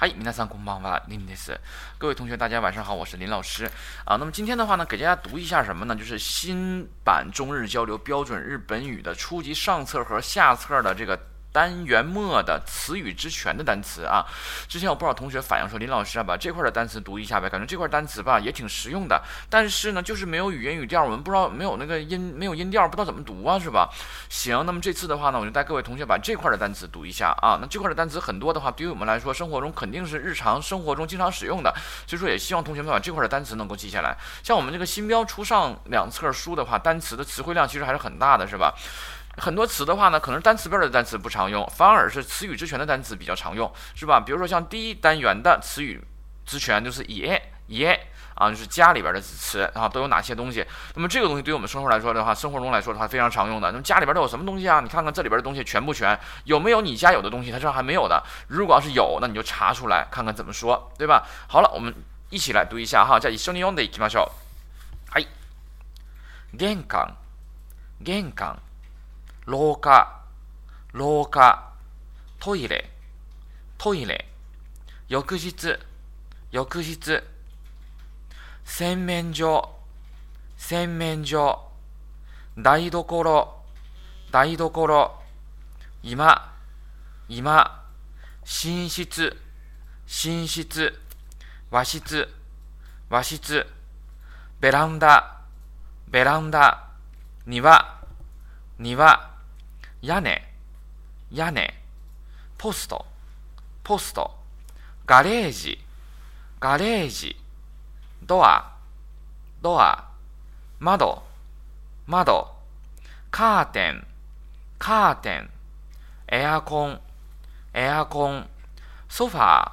嗨，皆さんこんばんは、林です。各位同学，大家晚上好，我是林老师啊。那么今天的话呢，给大家读一下什么呢？就是新版中日交流标准日本语的初级上册和下册的这个。 单元末的词语之权的单词啊，之前有不少同学反映说，林老师啊，把这块的单词读一下呗，感觉这块单词吧也挺实用的，但是呢，就是没有语音语调，我们不知道没有那个音，没有音调，不知道怎么读啊，是吧？行，那么这次的话呢，我就带各位同学把这块的单词读一下啊。那这块的单词很多的话，对于我们来说，生活中肯定是日常生活中经常使用的，所以说也希望同学们把这块的单词能够记下来。像我们这个新标初上两册书的话，单词的词汇量其实还是很大的，是吧？很多词的话呢，可能单词辈的单词不常用，反而是词语之权的单词比较常用，是吧？比如说像第一单元的词语之权就是也也啊，就是家里边的词啊都有哪些东西？那么这个东西对于我们生活来说的话，生活中来说的话非常常用的。那么家里边都有什么东西啊？你看看这里边的东西全不全？有没有你家有的东西？它这还没有的。如果要是有，那你就查出来看看怎么说，对吧？好了，我们一起来读一下哈，叫一緒に読んでいきましょう。はい。玄関、玄関。 廊下、廊下、トイレ、トイレ、浴室、浴室、洗面所、洗面所、台所、台所、今、今、寝室、寝室、和室、和室、ベランダ、ベランダ、庭、庭、屋根、屋根、ポスト、ポスト、ガレージ、ガレージ、ドア、ドア、窓、窓、カーテン、カーテン、エアコン、エアコン、ソファー、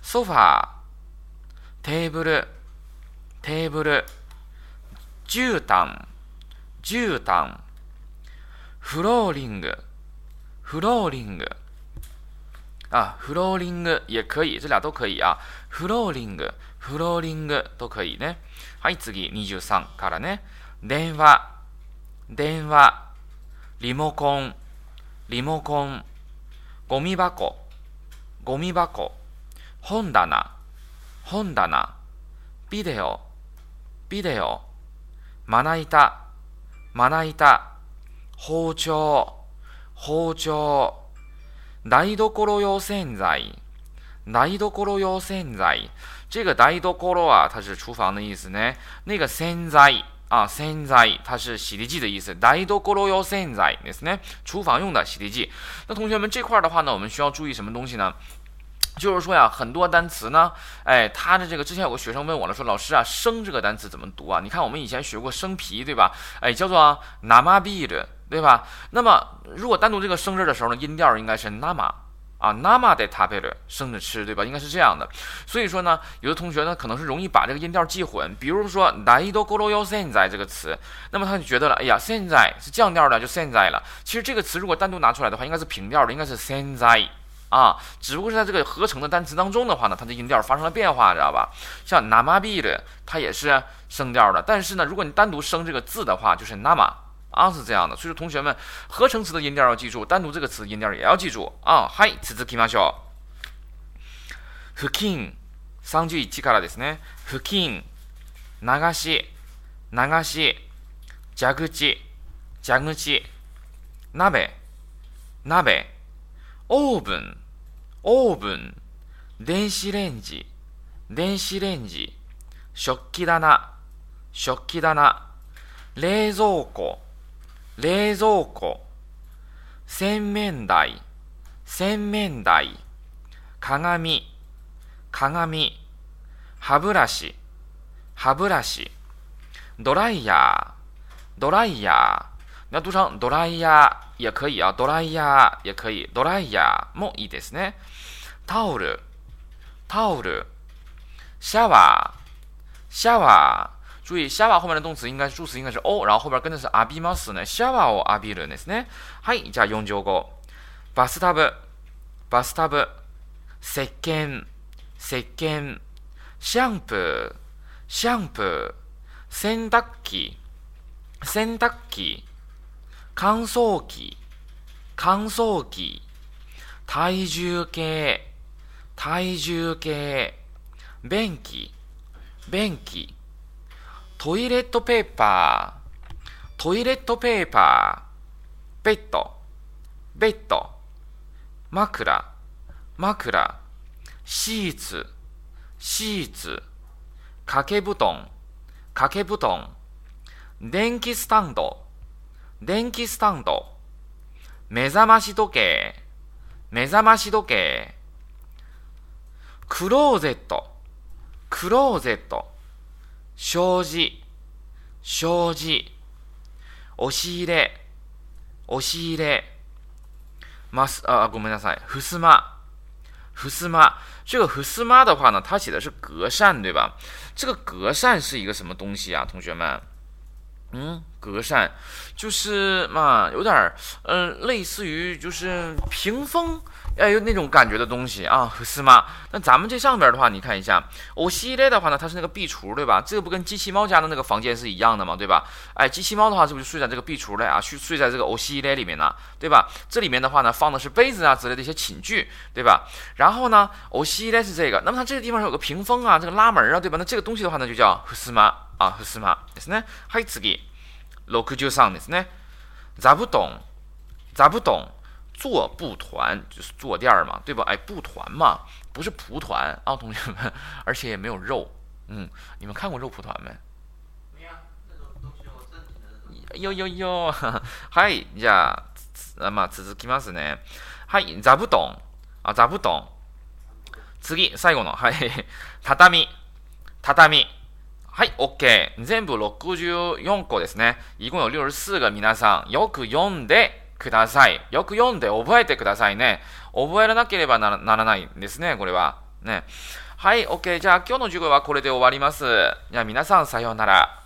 ソファー、テーブル、テーブル、絨毯、絨毯、フローリング，フローリング啊，フローリング也可以，这俩都可以啊。フローリング、フローリング都可以ね。はい、次23からね。電話、電話、リモコン、リモコン、ゴミ箱、ゴミ箱、本棚、本棚、ビデオ、ビデオ、まな板、まな板、包丁、包丁、台所用洗剤、台所用洗剤。这个台所啊，它是厨房的意思呢。那个洗剤啊，洗剤它是洗涤剂的意思。台所用洗剤ですね，厨房用的洗涤剂。那同学们这块的话呢，我们需要注意什么东西呢？就是说呀，很多单词呢，哎，它的这个之前有个学生问我了，说老师啊，生这个单词怎么读啊？你看我们以前学过生皮，对吧？哎，叫做 namabir， 对吧？那么如果单独这个生字的时候呢，音调应该是 nama 啊，nama de taber，生着吃，对吧？应该是这样的。所以说呢，有的同学呢可能是容易把这个音调记混，比如说 daido goroyo senai 这个词，那么他就觉得了，哎呀，现在是降调的，就现在了。其实这个词如果单独拿出来的话，应该是平调的，应该是现在。啊，只不过是在这个合成的单词当中的话呢，它的音调发生了变化，知道吧？像 namabir，它也是升调的，但是呢，如果你单独升这个字的话，就是 nama 啊，是这样的。所以说，同学们，合成词的音调要记住，单独这个词音调也要记住啊。はい、続きましょう。付近、三十一からですね。付近、流し、流し、蛇口、蛇口、鍋、鍋、オーブン、オーブン、電子レンジ、電子レンジ、食器棚、食器棚、冷蔵庫、冷蔵庫、洗面台、洗面台、鏡、鏡、歯ブラシ、歯ブラシ、ドライヤー、ドライヤー。那读成ドライヤー也可以啊，ドライヤー也可以，ドライヤーもいいですね。タオル、タオル、シャワー、シャワー。注意，シャワー后面的动词应该是助词，应该是お，然后后边跟的是浴びますね。シャワーを浴びるんですね。はい、じゃあ45。バスタブ、バスタブ、石鹸、石鹸、シャンプー、シャンプー、洗濯機、洗濯機、乾燥機、乾燥機、体重計、体重計、便器、便器、トイレットペーパー、トイレットペーパー、ベッド、ベッド、枕、枕、シーツ、シーツ、掛け布団、掛け布団、電気スタンド、電気スタンド、目覚まし時計、目覚まし時計、クローゼット、クローゼット、障子、障子、押し入れ、押し入れ、ます、啊，ごめんなさい，襖，襖，这个襖的话呢，它写的是隔扇，对吧？这个隔扇是一个什么东西啊，同学们？嗯，隔扇就是嘛，有点儿，嗯，类似于就是屏风，哎，有那种感觉的东西啊，是吗？那咱们这上边的话，你看一下，欧系列的话呢，它是那个壁橱，对吧？这个不跟机器猫家的那个房间是一样的吗？对吧？哎，机器猫的话是不是睡在这个壁橱里啊？睡睡在这个欧系列里面呢？对吧？这里面的话呢，放的是杯子啊之类的一些寝具，对吧？然后呢，欧系列是这个，那么它这个地方有个屏风啊，这个拉门啊，对吧？那这个东西的话呢，就叫是吗？啊，是吗？ですね。はい、次。 六十三ですね。座布団、座布団、坐布团就是坐垫嘛，对吧？哎，布团嘛，不是蒲团啊，同学们，而且也没有肉。嗯，你们看过肉蒲团没？没有，那种东西我正经的。よよよ。はい、じゃあ、まあ続きますね。はい、座布団、あ、座布団。次、最後の、はい、畳、畳。 はい、OK。全部64個ですね。一共有64が皆さん、よく読んでください。よく読んで覚えてくださいね。覚えらなければならないんですね、これは。ね。はい、OK。じゃあ今日の授業はこれで終わります。じゃあ皆さんさようなら。